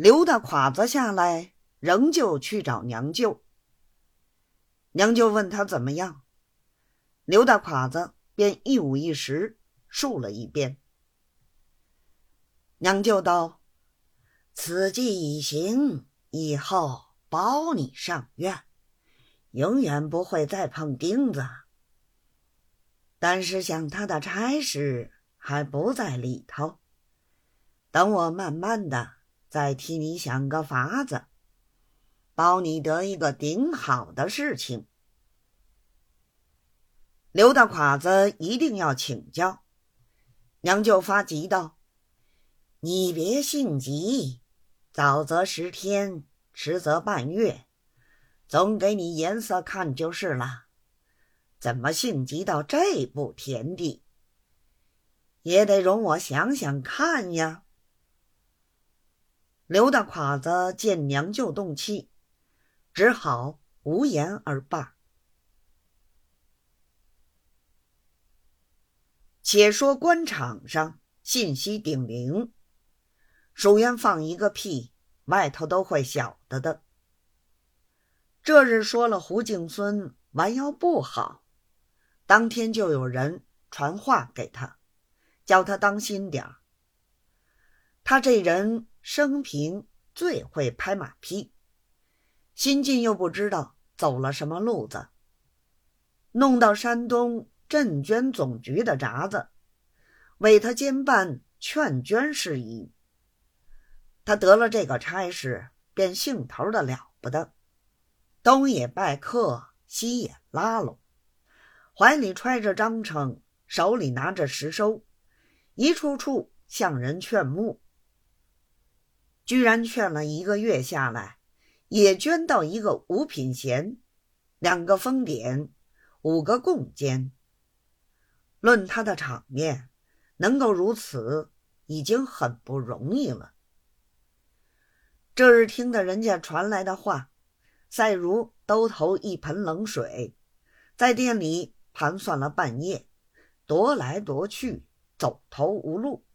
刘大胯子下来，仍旧去找娘舅。娘舅问他怎么样，刘大胯子便一五一十述了一遍。娘舅道：“此计已行，以后保你上院，永远不会再碰钉子。但是想他的差事还不在里头，等我慢慢的。”再替你想个法子，保你得一个顶好的事情。刘大胯子一定要请教，娘舅发急道：“你别性急，早则十天，迟则半月，总给你颜色看就是了。怎么性急到这步田地？也得容我想想看呀。”刘大胯子见娘舅动气，只好无言而罢。且说官场上信息顶灵，书院放一个屁，外头都会晓得的。这日说了胡敬孙弯腰不好，当天就有人传话给他，叫他当心点儿。他这人。生平最会拍马屁，新晋又不知道走了什么路子，弄到山东赈捐总局的札子，委他监办劝捐事宜。他得了这个差事，便兴头的了不得，东也拜客，西也拉拢，怀里揣着章程，手里拿着实收，一处处向人劝募。居然劝了一个月下来，也捐到一个五品衔，两个封典，五个贡监。论他的场面，能够如此，已经很不容易了。这日听的人家传来的话，赛如兜头一盆冷水，在店里盘算了半夜，踱来踱去，走投无路。